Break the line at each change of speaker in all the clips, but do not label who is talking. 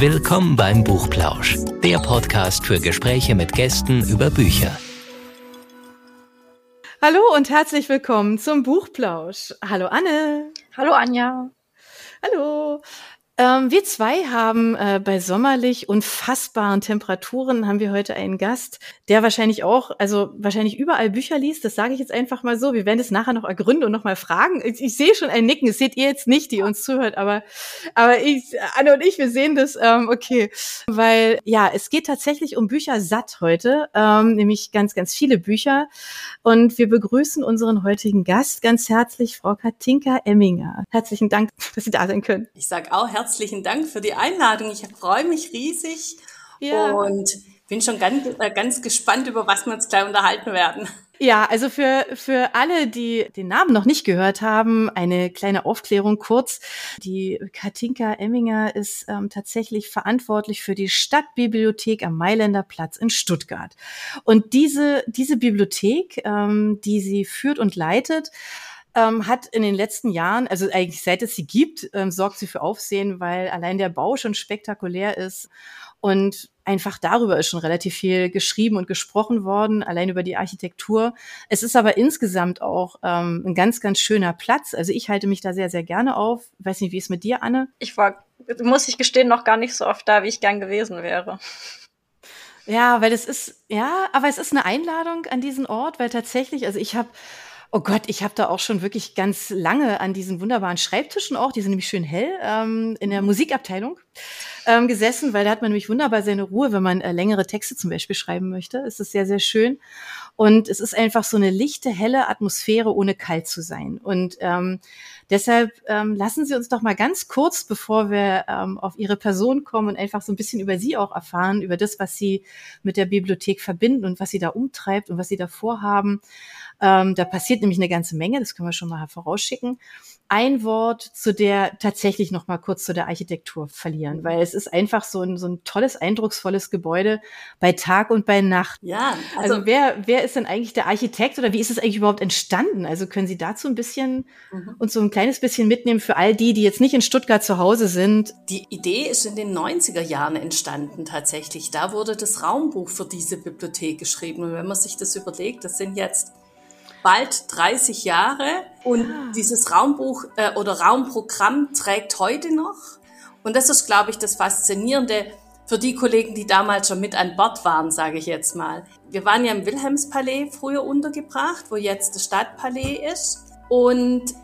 Willkommen beim Buchplausch, der Podcast für Gespräche mit Gästen über Bücher.
Hallo und herzlich willkommen zum Buchplausch. Hallo Anne.
Hallo Anja.
Hallo. Ähm, wir zwei haben äh, bei sommerlich unfassbaren Temperaturen haben wir heute einen Gast, der wahrscheinlich auch, also wahrscheinlich überall Bücher liest. Das sage ich jetzt einfach mal so. Wir werden es nachher noch ergründen und noch mal fragen. Ich, ich sehe schon ein Nicken. Das seht ihr jetzt nicht, die uns zuhört, aber aber ich, Anne und ich, wir sehen das. Ähm, okay, weil ja, es geht tatsächlich um Bücher satt heute, ähm, nämlich ganz ganz viele Bücher. Und wir begrüßen unseren heutigen Gast ganz herzlich, Frau Katinka Emminger. Herzlichen Dank, dass Sie da sein können.
Ich sage auch herzlich herzlichen Dank für die Einladung. Ich freue mich riesig ja. und bin schon ganz, äh, ganz gespannt, über was wir uns gleich unterhalten werden.
Ja, also für, für alle, die den Namen noch nicht gehört haben, eine kleine Aufklärung kurz. Die Katinka Emminger ist ähm, tatsächlich verantwortlich für die Stadtbibliothek am Mailänder Platz in Stuttgart. Und diese, diese Bibliothek, ähm, die sie führt und leitet, ähm, hat in den letzten Jahren, also eigentlich seit es sie gibt, ähm, sorgt sie für Aufsehen, weil allein der Bau schon spektakulär ist und einfach darüber ist schon relativ viel geschrieben und gesprochen worden, allein über die Architektur. Es ist aber insgesamt auch ähm, ein ganz, ganz schöner Platz. Also ich halte mich da sehr, sehr gerne auf. Weiß nicht, wie es mit dir, Anne?
Ich war, muss ich gestehen, noch gar nicht so oft da, wie ich gern gewesen wäre.
Ja, weil es ist, ja, aber es ist eine Einladung an diesen Ort, weil tatsächlich, also ich habe Oh Gott, ich habe da auch schon wirklich ganz lange an diesen wunderbaren Schreibtischen auch, die sind nämlich schön hell, ähm, in der mhm. Musikabteilung ähm, gesessen, weil da hat man nämlich wunderbar seine Ruhe, wenn man äh, längere Texte zum Beispiel schreiben möchte. Es ist sehr, sehr schön. Und es ist einfach so eine lichte, helle Atmosphäre, ohne kalt zu sein. Und ähm, deshalb ähm, lassen Sie uns doch mal ganz kurz, bevor wir ähm, auf Ihre Person kommen und einfach so ein bisschen über Sie auch erfahren, über das, was Sie mit der Bibliothek verbinden und was Sie da umtreibt und was Sie da vorhaben. Ähm, da passiert nämlich eine ganze Menge, das können wir schon mal vorausschicken ein Wort zu der tatsächlich noch mal kurz zu der Architektur verlieren, weil es ist einfach so ein, so ein tolles, eindrucksvolles Gebäude bei Tag und bei Nacht.
Ja.
Also, also wer, wer ist denn eigentlich der Architekt oder wie ist es eigentlich überhaupt entstanden? Also können Sie dazu ein bisschen mhm. uns so ein kleines bisschen mitnehmen für all die, die jetzt nicht in Stuttgart zu Hause sind?
Die Idee ist in den 90er Jahren entstanden tatsächlich. Da wurde das Raumbuch für diese Bibliothek geschrieben. Und wenn man sich das überlegt, das sind jetzt bald 30 Jahre und ah. dieses Raumbuch äh, oder Raumprogramm trägt heute noch. Und das ist, glaube ich, das Faszinierende für die Kollegen, die damals schon mit an Bord waren, sage ich jetzt mal. Wir waren ja im Wilhelmspalais früher untergebracht, wo jetzt das Stadtpalais ist. Und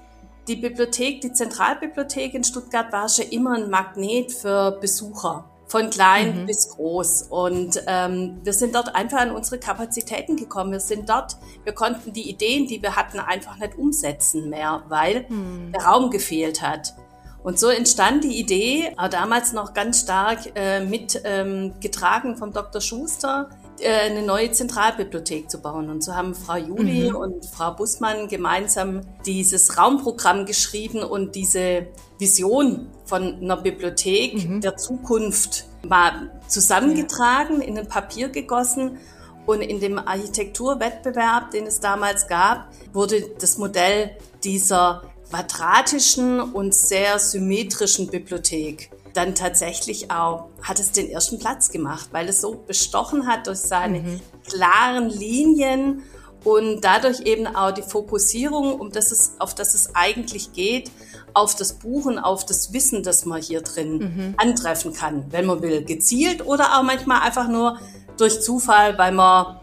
die Bibliothek, die Zentralbibliothek in Stuttgart war schon immer ein Magnet für Besucher von klein mhm. bis groß. Und ähm, wir sind dort einfach an unsere Kapazitäten gekommen. Wir sind dort, wir konnten die Ideen, die wir hatten, einfach nicht umsetzen mehr, weil mhm. der Raum gefehlt hat. Und so entstand die Idee, damals noch ganz stark äh, mit ähm, getragen vom Dr. Schuster, äh, eine neue Zentralbibliothek zu bauen. Und so haben Frau Juli mhm. und Frau Bussmann gemeinsam dieses Raumprogramm geschrieben und diese Vision von einer Bibliothek mhm. der Zukunft mal zusammengetragen, ja. in ein Papier gegossen. Und in dem Architekturwettbewerb, den es damals gab, wurde das Modell dieser quadratischen und sehr symmetrischen Bibliothek dann tatsächlich auch, hat es den ersten Platz gemacht, weil es so bestochen hat durch seine mhm. klaren Linien und dadurch eben auch die Fokussierung, um das es, auf das es eigentlich geht, auf das Buchen, auf das Wissen, das man hier drin mhm. antreffen kann, wenn man will, gezielt oder auch manchmal einfach nur durch Zufall, weil man,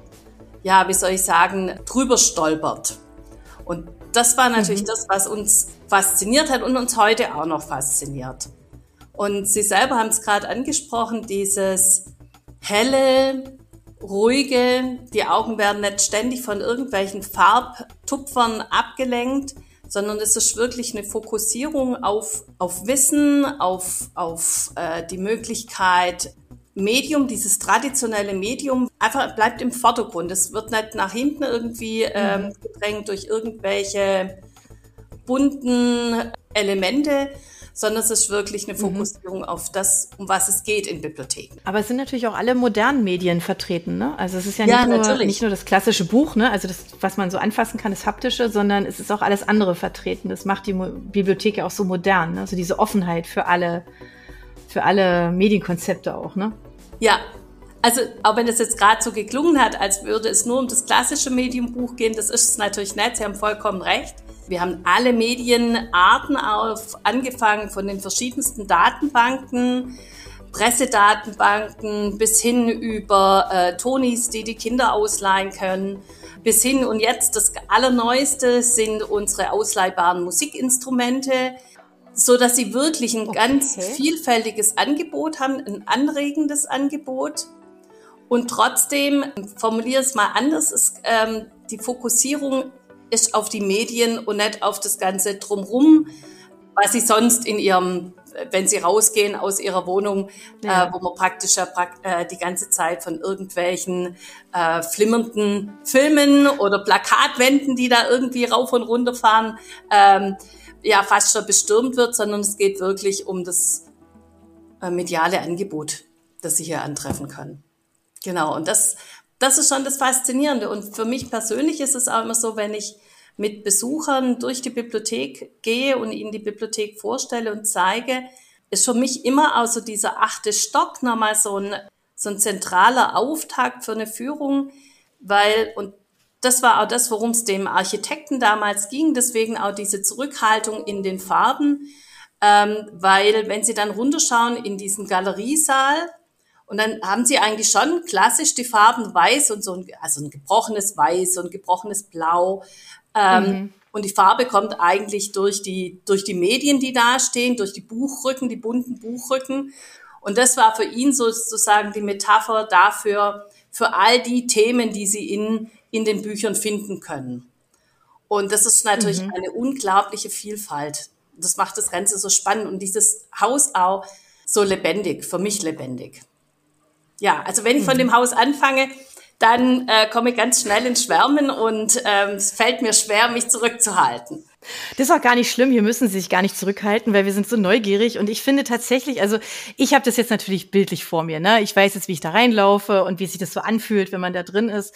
ja, wie soll ich sagen, drüber stolpert. Und das war natürlich mhm. das, was uns fasziniert hat und uns heute auch noch fasziniert. Und Sie selber haben es gerade angesprochen, dieses helle, ruhige, die Augen werden nicht ständig von irgendwelchen Farbtupfern abgelenkt, sondern es ist wirklich eine Fokussierung auf, auf Wissen, auf, auf äh, die Möglichkeit, Medium, dieses traditionelle Medium, einfach bleibt im Vordergrund. Es wird nicht nach hinten irgendwie ähm, mhm. gedrängt durch irgendwelche bunten Elemente, sondern es ist wirklich eine mhm. Fokussierung mhm. auf das, um was es geht in Bibliotheken.
Aber es sind natürlich auch alle modernen Medien vertreten, ne? Also es ist ja, ja nicht, nur, nicht nur das klassische Buch, ne? Also das, was man so anfassen kann, das haptische, sondern es ist auch alles andere vertreten. Das macht die Mo Bibliothek ja auch so modern, ne? Also diese Offenheit für alle für alle Medienkonzepte auch, ne?
Ja, also auch wenn es jetzt gerade so geklungen hat, als würde es nur um das klassische Medienbuch gehen, das ist es natürlich nicht, Sie haben vollkommen recht. Wir haben alle Medienarten auf, angefangen von den verschiedensten Datenbanken, Pressedatenbanken bis hin über äh, Tonis, die die Kinder ausleihen können, bis hin und jetzt das Allerneueste sind unsere ausleihbaren Musikinstrumente, so dass sie wirklich ein okay. ganz vielfältiges Angebot haben, ein anregendes Angebot. Und trotzdem, formuliere es mal anders, ist, ähm, die Fokussierung ist auf die Medien und nicht auf das Ganze drumrum, was sie sonst in ihrem, wenn sie rausgehen aus ihrer Wohnung, ja. äh, wo man praktisch äh, die ganze Zeit von irgendwelchen äh, flimmernden Filmen oder Plakatwänden, die da irgendwie rauf und runter fahren, ähm, ja fast schon bestürmt wird, sondern es geht wirklich um das äh, mediale Angebot, das sie hier antreffen können. Genau, und das, das ist schon das Faszinierende. Und für mich persönlich ist es auch immer so, wenn ich mit Besuchern durch die Bibliothek gehe und ihnen die Bibliothek vorstelle und zeige, ist für mich immer auch so dieser achte Stock nochmal so ein, so ein zentraler Auftakt für eine Führung, weil, und das war auch das, worum es dem Architekten damals ging, deswegen auch diese Zurückhaltung in den Farben, ähm, weil wenn Sie dann runterschauen in diesen Galeriesaal, und dann haben sie eigentlich schon klassisch die Farben weiß und so ein, also ein gebrochenes Weiß und gebrochenes Blau. Ähm, mhm. Und die Farbe kommt eigentlich durch die, durch die Medien, die da stehen, durch die Buchrücken, die bunten Buchrücken. Und das war für ihn sozusagen die Metapher dafür, für all die Themen, die sie in, in den Büchern finden können. Und das ist natürlich mhm. eine unglaubliche Vielfalt. Das macht das Ganze so spannend und dieses Haus auch so lebendig, für mich lebendig ja, also wenn ich von mhm. dem Haus anfange, dann äh, komme ich ganz schnell ins Schwärmen und ähm, es fällt mir schwer, mich zurückzuhalten.
Das ist auch gar nicht schlimm. Hier müssen Sie sich gar nicht zurückhalten, weil wir sind so neugierig. Und ich finde tatsächlich, also ich habe das jetzt natürlich bildlich vor mir. Ne? Ich weiß jetzt, wie ich da reinlaufe und wie sich das so anfühlt, wenn man da drin ist.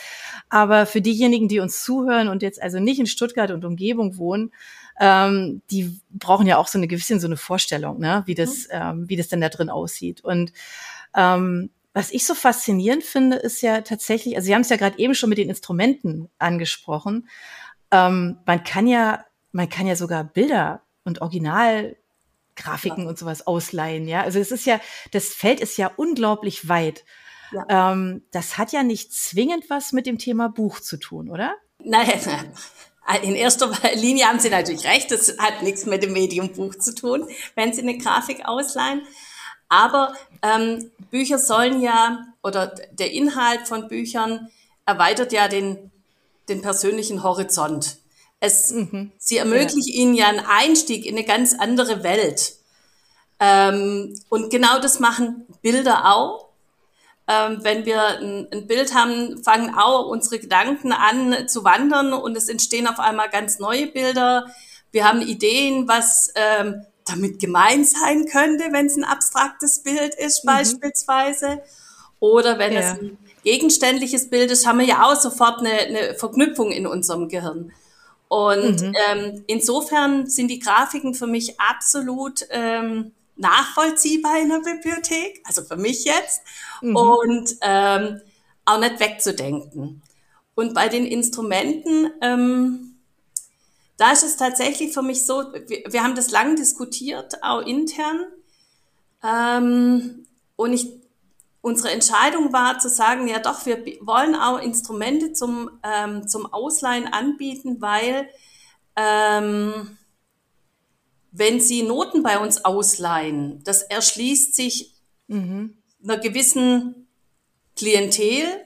Aber für diejenigen, die uns zuhören und jetzt also nicht in Stuttgart und Umgebung wohnen, ähm, die brauchen ja auch so eine gewisse so eine Vorstellung, ne? wie das, mhm. ähm, wie das denn da drin aussieht. Und ähm, was ich so faszinierend finde, ist ja tatsächlich, also Sie haben es ja gerade eben schon mit den Instrumenten angesprochen. Ähm, man kann ja, man kann ja sogar Bilder und Originalgrafiken ja. und sowas ausleihen, ja. Also es ist ja, das Feld ist ja unglaublich weit. Ja. Ähm, das hat ja nicht zwingend was mit dem Thema Buch zu tun, oder?
Nein, in erster Linie haben Sie natürlich recht, das hat nichts mit dem Medium Buch zu tun, wenn Sie eine Grafik ausleihen. Aber ähm, Bücher sollen ja, oder der Inhalt von Büchern erweitert ja den, den persönlichen Horizont. Es, mhm. Sie ermöglichen ja. ihnen ja einen Einstieg in eine ganz andere Welt. Ähm, und genau das machen Bilder auch. Ähm, wenn wir ein, ein, Bild haben, fangen auch unsere Gedanken an zu wandern und es entstehen auf einmal ganz neue Bilder. Wir haben Ideen, was ähm, damit gemeint sein könnte, wenn es ein abstraktes Bild ist mhm. beispielsweise. Oder wenn ja. es ein gegenständliches Bild ist, haben wir ja auch sofort eine, eine Verknüpfung in unserem Gehirn. Und mhm. ähm, insofern sind die Grafiken für mich absolut ähm, nachvollziehbar in der Bibliothek, also für mich jetzt, mhm. und ähm, auch nicht wegzudenken. Und bei den Instrumenten, ähm, da ist es tatsächlich für mich so, wir, wir haben das lang diskutiert, auch intern. Ähm, und ich, unsere Entscheidung war zu sagen, ja doch, wir wollen auch Instrumente zum, ähm, zum Ausleihen anbieten, weil ähm, wenn Sie Noten bei uns ausleihen, das erschließt sich mhm. einer gewissen Klientel,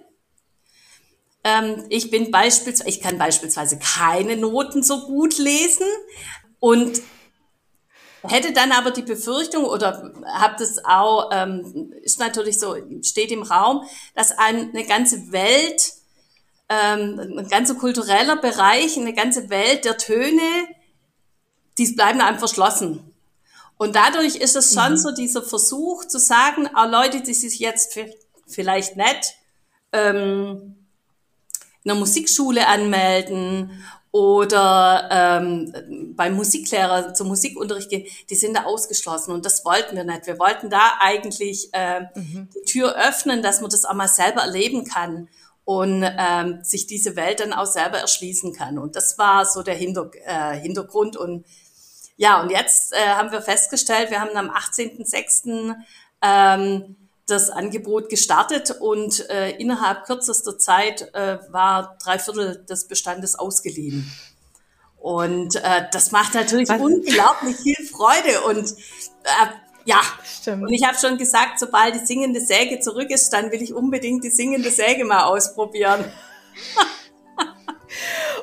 ähm, ich bin beispielsweise, ich kann beispielsweise keine Noten so gut lesen und hätte dann aber die Befürchtung oder habe das auch, ähm, ist natürlich so, steht im Raum, dass eine ganze Welt, ähm, ein ganzer kultureller Bereich, eine ganze Welt der Töne, die bleiben einem verschlossen. Und dadurch ist es schon mhm. so dieser Versuch zu sagen, auch Leute, die sich jetzt vielleicht nicht ähm, einer Musikschule anmelden oder ähm, beim Musiklehrer zum Musikunterricht gehen, die sind da ausgeschlossen und das wollten wir nicht. Wir wollten da eigentlich äh, mhm. die Tür öffnen, dass man das auch mal selber erleben kann und ähm, sich diese Welt dann auch selber erschließen kann. Und das war so der Hinter äh, Hintergrund. Und ja, und jetzt äh, haben wir festgestellt, wir haben am 18.06. Ähm, das Angebot gestartet und äh, innerhalb kürzester Zeit äh, war drei Viertel des Bestandes ausgeliehen. Und äh, das macht natürlich Was? unglaublich viel Freude und äh, ja, Stimmt. und ich habe schon gesagt, sobald die singende Säge zurück ist, dann will ich unbedingt die singende Säge mal ausprobieren.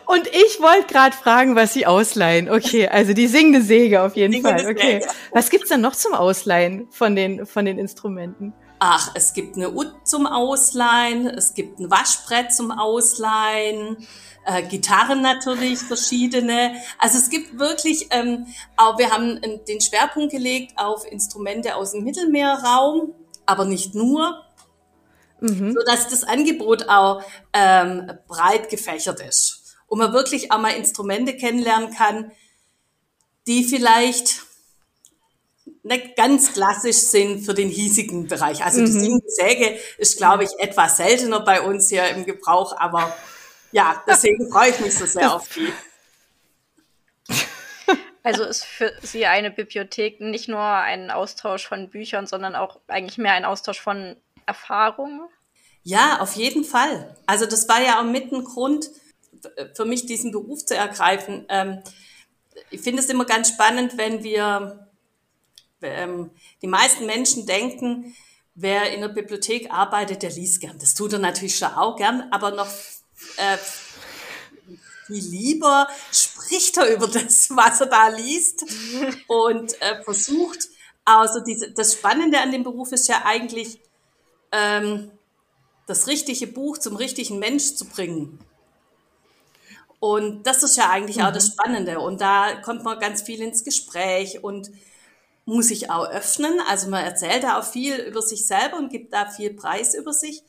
Und ich wollte gerade fragen, was Sie ausleihen. Okay, also die singende Säge auf jeden Fall. Okay. Was gibt's dann noch zum Ausleihen von den, von den Instrumenten?
Ach, es gibt eine Ut zum Ausleihen, es gibt ein Waschbrett zum Ausleihen, äh, Gitarren natürlich, verschiedene. Also es gibt wirklich, ähm, auch wir haben den Schwerpunkt gelegt auf Instrumente aus dem Mittelmeerraum, aber nicht nur, mhm. so dass das Angebot auch ähm, breit gefächert ist und man wirklich auch mal Instrumente kennenlernen kann, die vielleicht nicht ganz klassisch sind für den hiesigen Bereich. Also mhm. die Säge ist, glaube ich, etwas seltener bei uns hier im Gebrauch, aber ja, deswegen freue ich mich so sehr auf die.
Also ist für Sie eine Bibliothek nicht nur ein Austausch von Büchern, sondern auch eigentlich mehr ein Austausch von Erfahrungen?
Ja, auf jeden Fall. Also das war ja auch mit ein Grund für mich, diesen Beruf zu ergreifen. Ähm, ich finde es immer ganz spannend, wenn wir ähm, die meisten Menschen denken, wer in der Bibliothek arbeitet, der liest gern. Das tut er natürlich schon auch gern, aber noch äh, viel lieber spricht er über das, was er da liest und äh, versucht. Also diese, das Spannende an dem Beruf ist ja eigentlich, ähm, das richtige Buch zum richtigen Mensch zu bringen. Und das ist ja eigentlich mhm. auch das mhm. Spannende. Und da kommt man ganz viel ins Gespräch und muss sich auch öffnen. Also man erzählt da auch viel über sich selber und gibt da viel Preis über sich.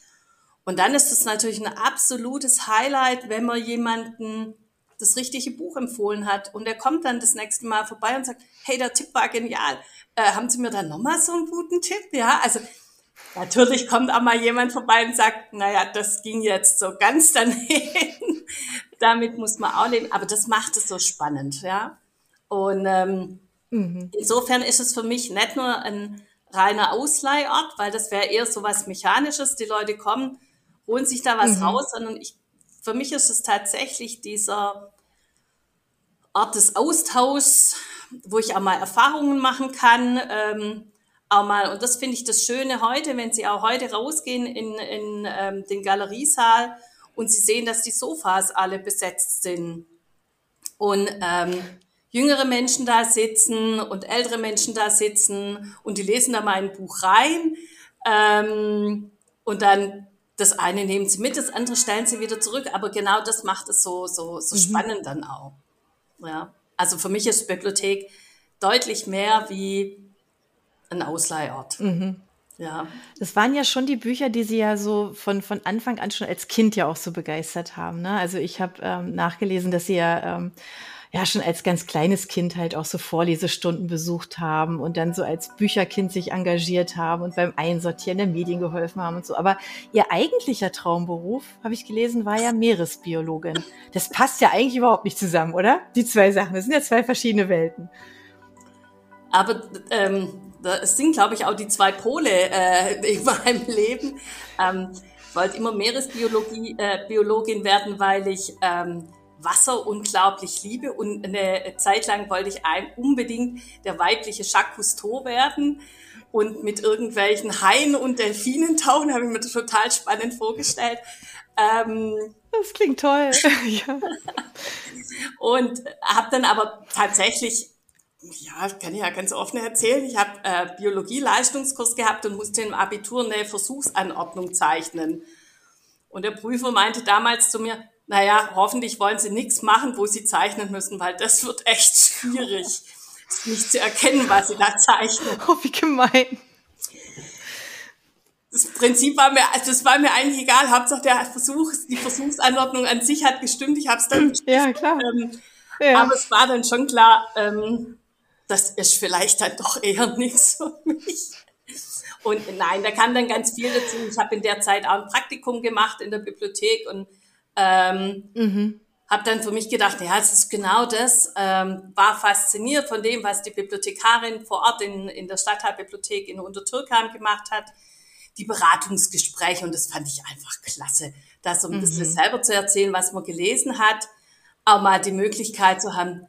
Und dann ist es natürlich ein absolutes Highlight, wenn man jemanden das richtige Buch empfohlen hat und er kommt dann das nächste Mal vorbei und sagt, hey, der Tipp war genial. Äh, haben Sie mir da nochmal so einen guten Tipp? Ja, also natürlich kommt auch mal jemand vorbei und sagt, naja, das ging jetzt so ganz daneben. Damit muss man auch leben. Aber das macht es so spannend, ja. Und ähm, Mhm. Insofern ist es für mich nicht nur ein reiner Ausleihort, weil das wäre eher so was Mechanisches. Die Leute kommen, holen sich da was mhm. raus, sondern ich, für mich ist es tatsächlich dieser Ort des Austauschs, wo ich auch mal Erfahrungen machen kann. Ähm, auch mal, und das finde ich das Schöne heute, wenn Sie auch heute rausgehen in, in ähm, den Galeriesaal und Sie sehen, dass die Sofas alle besetzt sind. Und ähm, jüngere Menschen da sitzen und ältere Menschen da sitzen und die lesen da mal ein Buch rein ähm, und dann das eine nehmen sie mit, das andere stellen sie wieder zurück. Aber genau das macht es so, so, so mhm. spannend dann auch. Ja. Also für mich ist Bibliothek deutlich mehr wie ein Ausleihort. Mhm.
Ja. Das waren ja schon die Bücher, die Sie ja so von, von Anfang an schon als Kind ja auch so begeistert haben. Ne? Also ich habe ähm, nachgelesen, dass Sie ja ähm, ja schon als ganz kleines Kind halt auch so Vorlesestunden besucht haben und dann so als Bücherkind sich engagiert haben und beim Einsortieren der Medien geholfen haben und so. Aber ihr eigentlicher Traumberuf, habe ich gelesen, war ja Meeresbiologin. Das passt ja eigentlich überhaupt nicht zusammen, oder? Die zwei Sachen. Das sind ja zwei verschiedene Welten.
Aber ähm, das sind, glaube ich, auch die zwei Pole äh, in meinem Leben. Ähm, ich wollte immer Meeresbiologin äh, Biologin werden, weil ich ähm, Wasser unglaublich liebe und eine Zeit lang wollte ich unbedingt der weibliche Jacques Cousteau werden und mit irgendwelchen Haien und Delfinen tauchen, habe ich mir das total spannend vorgestellt. Ähm,
das klingt toll. ja.
Und habe dann aber tatsächlich, ja, kann ich ja ganz offen erzählen, ich habe äh, Biologie-Leistungskurs gehabt und musste im Abitur eine Versuchsanordnung zeichnen. Und der Prüfer meinte damals zu mir, naja, hoffentlich wollen sie nichts machen, wo sie zeichnen müssen, weil das wird echt schwierig, nicht zu erkennen, was sie da zeichnen.
Oh, wie gemein.
das Prinzip war mir, also das war mir eigentlich egal. Hauptsache der Versuch, die Versuchsanordnung an sich hat gestimmt. Ich habe es dann
Ja, klar.
Ähm,
Ja.
Aber es war dann schon klar, ähm, das ist vielleicht dann doch eher nichts für mich. Und nein, da kam dann ganz viel dazu. Ich habe in der Zeit auch ein Praktikum gemacht in der Bibliothek und ähm,
Mhm.
habe dann für mich gedacht, ja, es ist genau das. Ähm, war fasziniert von dem, was die Bibliothekarin vor Ort in, in der Stadtteilbibliothek in Untertürkheim gemacht hat. Die Beratungsgespräche und das fand ich einfach klasse, da so ein bisschen selber zu erzählen, was man gelesen hat, auch mal die Möglichkeit zu haben,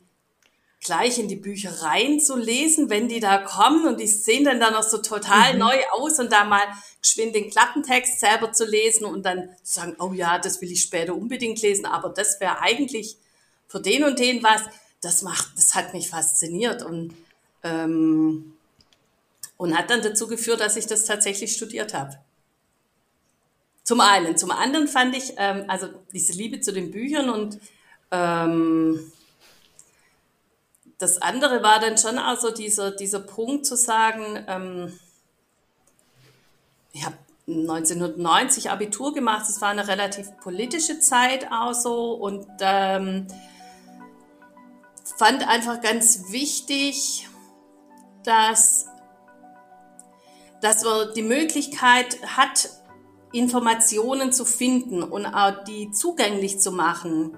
gleich in die Bücher reinzulesen, wenn die da kommen und die sehen dann da noch so total neu aus und da mal geschwind den Klappentext selber zu lesen und dann zu sagen, oh ja, das will ich später unbedingt lesen, aber das wäre eigentlich für den und den was, das macht, das hat mich fasziniert und ähm, und hat dann dazu geführt, dass ich das tatsächlich studiert habe. Zum einen. Zum anderen fand ich, ähm, also diese Liebe zu den Büchern und ähm, das andere war dann schon also dieser, dieser Punkt zu sagen, ähm, ich habe 1990 Abitur gemacht, es war eine relativ politische Zeit auch so und ähm, fand einfach ganz wichtig, dass, dass man die Möglichkeit hat, Informationen zu finden und auch die zugänglich zu machen.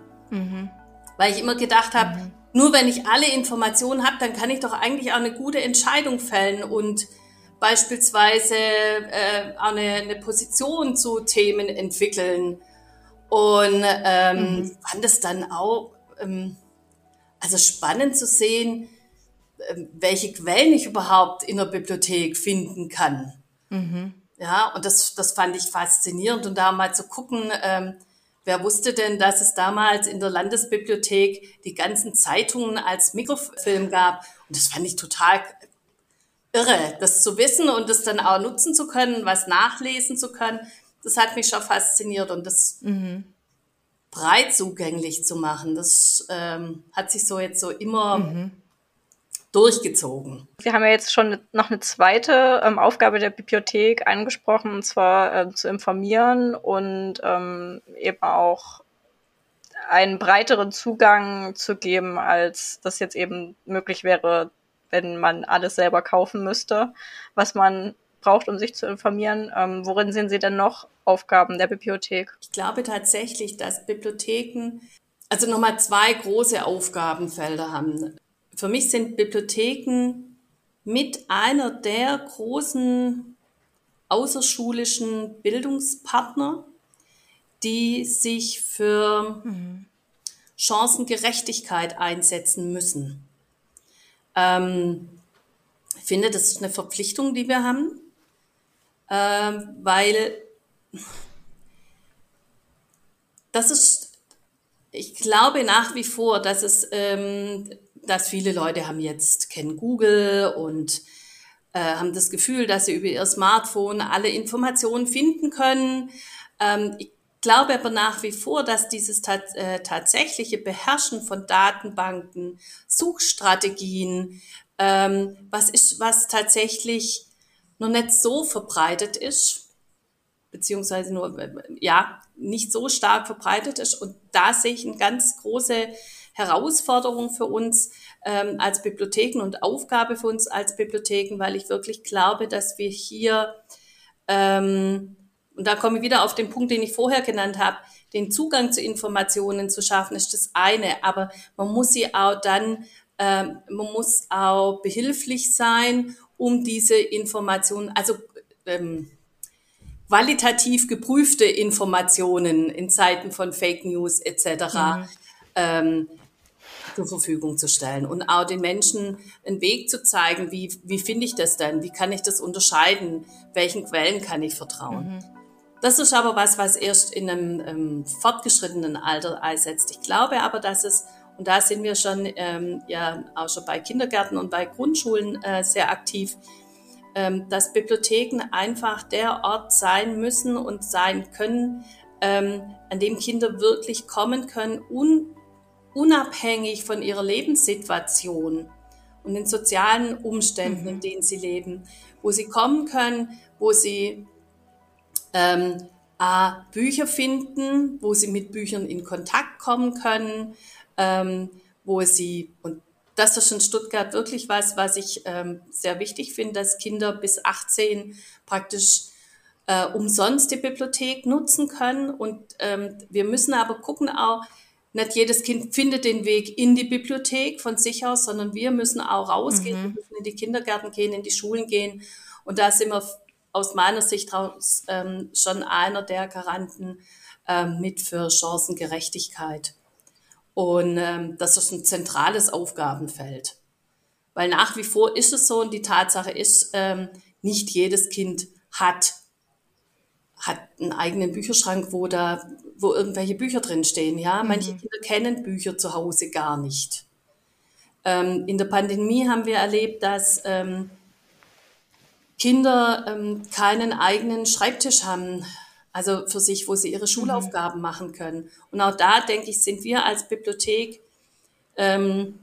Weil ich immer gedacht habe, nur wenn ich alle Informationen habe, dann kann ich doch eigentlich auch eine gute Entscheidung fällen und beispielsweise äh, auch eine, eine Position zu Themen entwickeln. Und ähm, fand es dann auch ähm, also spannend zu sehen, ähm, welche Quellen ich überhaupt in der Bibliothek finden kann. Ja, und das, das fand ich faszinierend und da mal zu gucken, ähm, wer wusste denn, dass es damals in der Landesbibliothek die ganzen Zeitungen als Mikrofilm gab. Und das fand ich total irre, das zu wissen und das dann auch nutzen zu können, was nachlesen zu können. Das hat mich schon fasziniert und das breit zugänglich zu machen, das ähm, hat sich so jetzt so immer durchgezogen.
Wir haben ja jetzt schon noch eine zweite ähm, Aufgabe der Bibliothek angesprochen, und zwar ähm, zu informieren und ähm, eben auch einen breiteren Zugang zu geben, als das jetzt eben möglich wäre, wenn man alles selber kaufen müsste, was man braucht, um sich zu informieren. Ähm, worin sehen Sie denn noch Aufgaben der Bibliothek?
Ich glaube tatsächlich, dass Bibliotheken also nochmal zwei große Aufgabenfelder haben. Für mich sind Bibliotheken mit einer der großen außerschulischen Bildungspartner, die sich für Chancengerechtigkeit einsetzen müssen. Ähm, ich finde, das ist eine Verpflichtung, die wir haben, ähm, weil das ist, ich glaube nach wie vor, dass es, ähm, dass viele Leute haben jetzt, kennen Google und äh, haben das Gefühl, dass sie über ihr Smartphone alle Informationen finden können. Ähm, ich glaube aber nach wie vor, dass dieses tat, äh, tatsächliche Beherrschen von Datenbanken, Suchstrategien, ähm, was ist, was tatsächlich noch nicht so verbreitet ist, beziehungsweise nur, äh, ja, nicht so stark verbreitet ist. Und da sehe ich eine ganz große Herausforderung für uns ähm, als Bibliotheken und Aufgabe für uns als Bibliotheken, weil ich wirklich glaube, dass wir hier, ähm, und da komme ich wieder auf den Punkt, den ich vorher genannt habe, den Zugang zu Informationen zu schaffen, ist das eine, aber man muss sie auch dann, ähm, man muss auch behilflich sein, um diese Informationen, also ähm, qualitativ geprüfte Informationen in Zeiten von Fake News etc. Ähm, zur Verfügung zu stellen und auch den Menschen einen Weg zu zeigen, wie, wie finde ich das denn, wie kann ich das unterscheiden, welchen Quellen kann ich vertrauen. Das ist aber was, was erst in einem ähm, fortgeschrittenen Alter einsetzt. Ich glaube aber, dass es, und da sind wir schon ähm, ja auch schon bei Kindergärten und bei Grundschulen äh, sehr aktiv, ähm, dass Bibliotheken einfach der Ort sein müssen und sein können, ähm, an dem Kinder wirklich kommen können, un unabhängig von ihrer Lebenssituation und den sozialen Umständen, in denen sie leben, wo sie kommen können, wo sie ähm, A, Bücher finden, wo sie mit Büchern in Kontakt kommen können, ähm, wo sie, und das ist in Stuttgart wirklich was, was ich ähm, sehr wichtig finde, dass Kinder bis 18 praktisch äh, umsonst die Bibliothek nutzen können. Und ähm, wir müssen aber gucken auch, nicht jedes Kind findet den Weg in die Bibliothek von sich aus, sondern wir müssen auch rausgehen, mhm. wir müssen in die Kindergärten gehen, in die Schulen gehen. Und da sind wir aus meiner Sicht raus, ähm, schon einer der Garanten ähm, mit für Chancengerechtigkeit. Und ähm, das ist ein zentrales Aufgabenfeld. Weil nach wie vor ist es so und die Tatsache ist, ähm, nicht jedes Kind hat, hat einen eigenen Bücherschrank, wo da, wo irgendwelche Bücher drinstehen. Ja, mhm. manche Kinder kennen Bücher zu Hause gar nicht. Ähm, in der Pandemie haben wir erlebt, dass ähm, Kinder ähm, keinen eigenen Schreibtisch haben, also für sich, wo sie ihre mhm. Schulaufgaben mhm. machen können. Und auch da, denke ich, sind wir als Bibliothek ähm,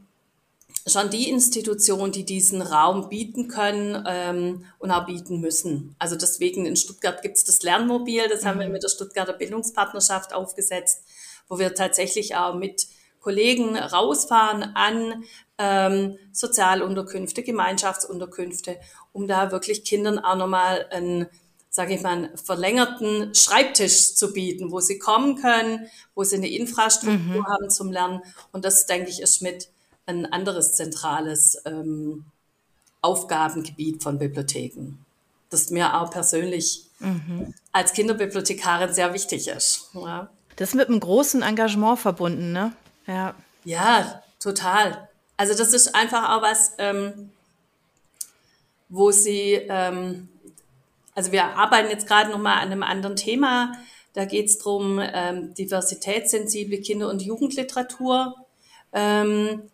schon die Institution, die diesen Raum bieten können ähm, und auch bieten müssen. Also deswegen in Stuttgart gibt es das Lernmobil, das mhm. haben wir mhm. mit der Stuttgarter Bildungspartnerschaft aufgesetzt, wo wir tatsächlich auch mit Kollegen rausfahren an ähm, Sozialunterkünfte, Gemeinschaftsunterkünfte, um da wirklich Kindern auch nochmal einen, sage ich mal, einen verlängerten Schreibtisch zu bieten, wo sie kommen können, wo sie eine Infrastruktur mhm. haben zum Lernen. Und das, denke ich, ist mit ein anderes zentrales ähm, Aufgabengebiet von Bibliotheken, das mir auch persönlich mhm. als Kinderbibliothekarin sehr wichtig ist. Ja.
Das ist mit einem großen Engagement verbunden, ne?
Ja. Ja, total. Also das ist einfach auch was, ähm, wo sie, ähm, also wir arbeiten jetzt gerade nochmal an einem anderen Thema. Da geht es darum, ähm, diversitätssensible Kinder- und Jugendliteratur. Ähm,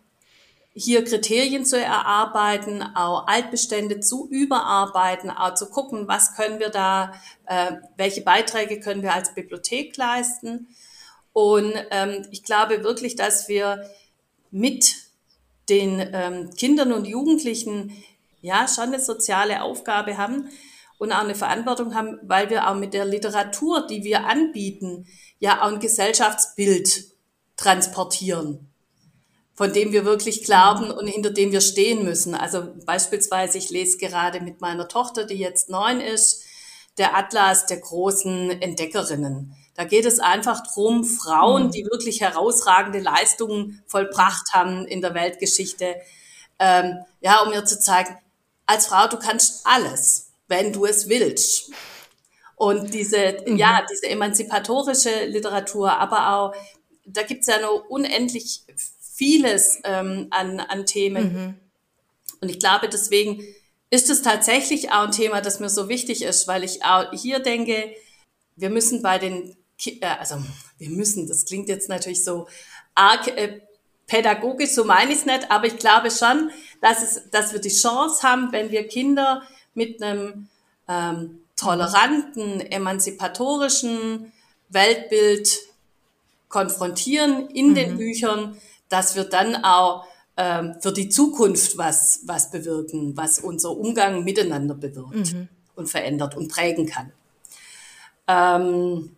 hier Kriterien zu erarbeiten, auch Altbestände zu überarbeiten, auch zu gucken, was können wir da, äh, welche Beiträge können wir als Bibliothek leisten. Und ähm, ich glaube wirklich, dass wir mit den ähm, Kindern und Jugendlichen ja schon eine soziale Aufgabe haben und auch eine Verantwortung haben, weil wir auch mit der Literatur, die wir anbieten, ja auch ein Gesellschaftsbild transportieren, von dem wir wirklich glauben und hinter dem wir stehen müssen. Also beispielsweise, ich lese gerade mit meiner Tochter, die jetzt neun ist, der Atlas der großen Entdeckerinnen. Da geht es einfach drum, Frauen, mhm. die wirklich herausragende Leistungen vollbracht haben in der Weltgeschichte, ähm, ja, um mir zu zeigen, als Frau, du kannst alles, wenn du es willst. Und diese, mhm. ja, diese emanzipatorische Literatur, aber auch, da gibt's ja noch unendlich vieles ähm, an, an Themen. Mhm. Und ich glaube, deswegen ist es tatsächlich auch ein Thema, das mir so wichtig ist, weil ich auch hier denke, wir müssen bei den äh, also wir müssen, das klingt jetzt natürlich so arg äh, pädagogisch, so meine ich es nicht, aber ich glaube schon, dass, es, dass wir die Chance haben, wenn wir Kinder mit einem ähm, toleranten, emanzipatorischen Weltbild konfrontieren in mhm. den Büchern, dass wir dann auch ähm, für die Zukunft was, was bewirken, was unser Umgang miteinander bewirkt mhm. und verändert und prägen kann. Ähm,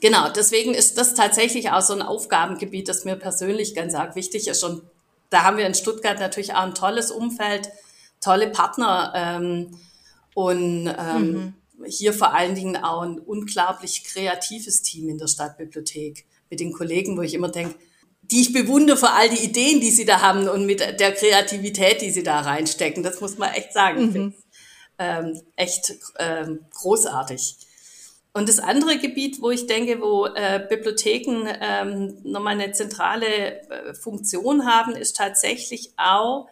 Genau, deswegen ist das tatsächlich auch so ein Aufgabengebiet, das mir persönlich ganz arg wichtig ist. Und da haben wir in Stuttgart natürlich auch ein tolles Umfeld, tolle Partner ähm, und ähm, mhm. hier vor allen Dingen auch ein unglaublich kreatives Team in der Stadtbibliothek mit den Kollegen, wo ich immer denke, die ich bewundere für all die Ideen, die sie da haben und mit der Kreativität, die sie da reinstecken. Das muss man echt sagen. Mhm. Ich finde ähm, echt ähm, großartig. Und das andere Gebiet, wo ich denke, wo äh, Bibliotheken ähm, nochmal eine zentrale äh, Funktion haben, ist tatsächlich auch,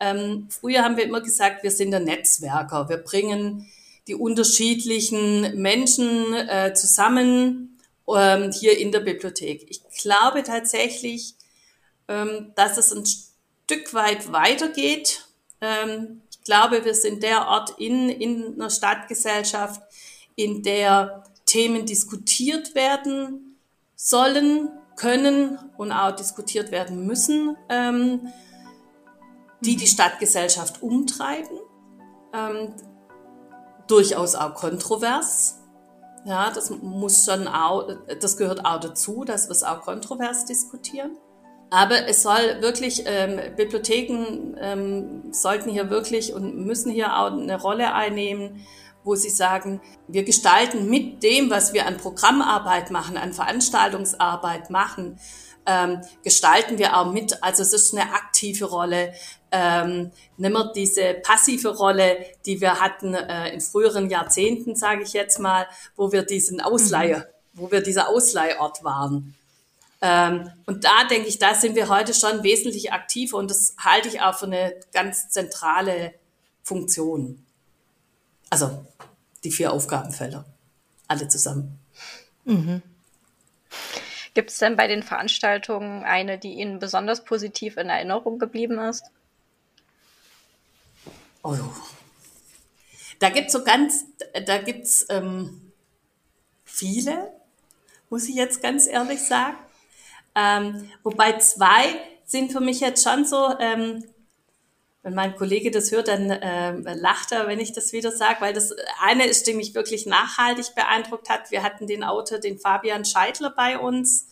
ähm, früher haben wir immer gesagt, wir sind der Netzwerker. Wir bringen die unterschiedlichen Menschen äh, zusammen ähm, hier in der Bibliothek. Ich glaube tatsächlich, ähm, dass es ein Stück weit weitergeht. Ähm, ich glaube, wir sind der Ort in, in einer Stadtgesellschaft, in der Themen diskutiert werden sollen, können und auch diskutiert werden müssen, ähm, die die Stadtgesellschaft umtreiben, ähm, durchaus auch kontrovers. Ja, das muss schon auch, das gehört auch dazu, dass wir es auch kontrovers diskutieren. Aber es soll wirklich, ähm, Bibliotheken ähm, sollten hier wirklich und müssen hier auch eine Rolle einnehmen, wo sie sagen, wir gestalten mit dem, was wir an Programmarbeit machen, an Veranstaltungsarbeit machen, ähm, gestalten wir auch mit. Also es ist eine aktive Rolle, ähm, nicht mehr diese passive Rolle, die wir hatten äh, in früheren Jahrzehnten, sage ich jetzt mal, wo wir diesen Ausleihe, mhm. wo wir dieser Ausleihort waren. Ähm, und da denke ich, da sind wir heute schon wesentlich aktiver und das halte ich auch für eine ganz zentrale Funktion. Also die vier Aufgabenfelder, alle zusammen. Mhm.
Gibt es denn bei den Veranstaltungen eine, die Ihnen besonders positiv in Erinnerung geblieben ist?
Oh. Da gibt es so ganz, da gibt es ähm, viele, muss ich jetzt ganz ehrlich sagen. Ähm, wobei zwei sind für mich jetzt schon so, ähm, wenn mein Kollege das hört, dann ähm, lacht er, wenn ich das wieder sage, weil das eine ist, die mich wirklich nachhaltig beeindruckt hat. Wir hatten den Autor, den Fabian Scheidler bei uns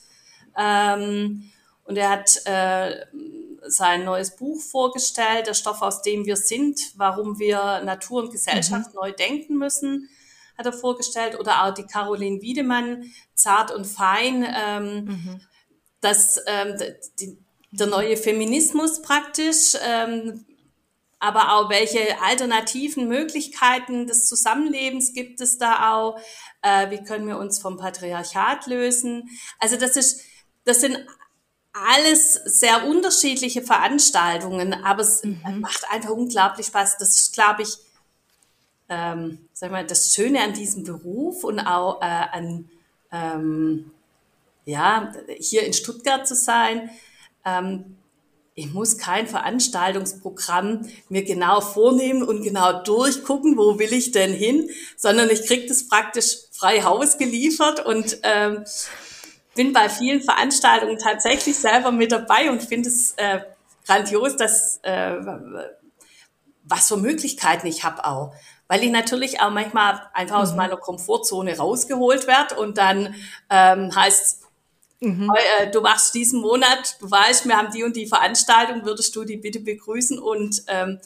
ähm, und er hat äh, sein neues Buch vorgestellt, der Stoff, aus dem wir sind, warum wir Natur und Gesellschaft mhm. neu denken müssen, hat er vorgestellt. Oder auch die Caroline Wiedemann, Zart und Fein, ähm, mhm. das, ähm, die, der neue Feminismus praktisch, ähm, aber auch welche alternativen Möglichkeiten des Zusammenlebens gibt es da auch, äh, wie können wir uns vom Patriarchat lösen. Also das ist, das sind alles sehr unterschiedliche Veranstaltungen, aber es mhm. macht einfach unglaublich Spaß. Das ist, glaube ich, ähm, sag mal, das Schöne an diesem Beruf und auch äh, an, ähm, ja, hier in Stuttgart zu sein. Ähm, ich muss kein Veranstaltungsprogramm mir genau vornehmen und genau durchgucken, wo will ich denn hin, sondern ich kriege das praktisch frei Haus geliefert und ähm, bin bei vielen Veranstaltungen tatsächlich selber mit dabei und finde es äh, grandios, dass äh, was für Möglichkeiten ich habe auch. Weil ich natürlich auch manchmal einfach mhm. aus meiner Komfortzone rausgeholt werde und dann ähm, heißt mhm. äh, du machst diesen Monat, du weißt, wir haben die und die Veranstaltung, würdest du die bitte begrüßen und ähm,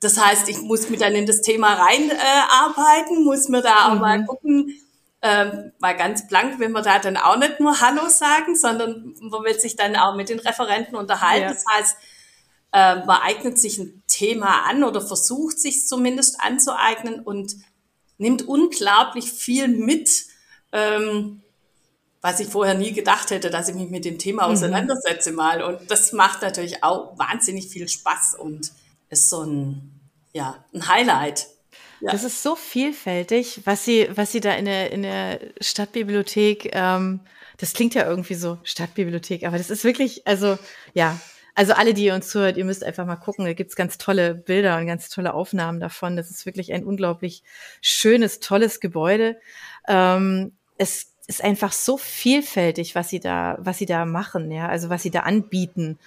das heißt, ich muss mich dann in das Thema reinarbeiten, äh, muss mir da auch mhm. mal gucken, ähm, mal ganz blank will man da dann auch nicht nur Hallo sagen, sondern man will sich dann auch mit den Referenten unterhalten. Ja. Das heißt, äh, man eignet sich ein Thema an oder versucht sich zumindest anzueignen und nimmt unglaublich viel mit, ähm, was ich vorher nie gedacht hätte, dass ich mich mit dem Thema mhm. auseinandersetze mal. Und das macht natürlich auch wahnsinnig viel Spaß und ist so ein, ja, ein Highlight
ja. Das ist so vielfältig, was sie, was sie da in der, in der Stadtbibliothek, ähm, das klingt ja irgendwie so Stadtbibliothek, aber das ist wirklich, also ja, also alle, die ihr uns zuhört, ihr müsst einfach mal gucken. Da gibt's ganz tolle Bilder und ganz tolle Aufnahmen davon. Das ist wirklich ein unglaublich schönes, tolles Gebäude. Ähm, es ist einfach so vielfältig, was sie da, was sie da machen, ja, also was sie da anbieten.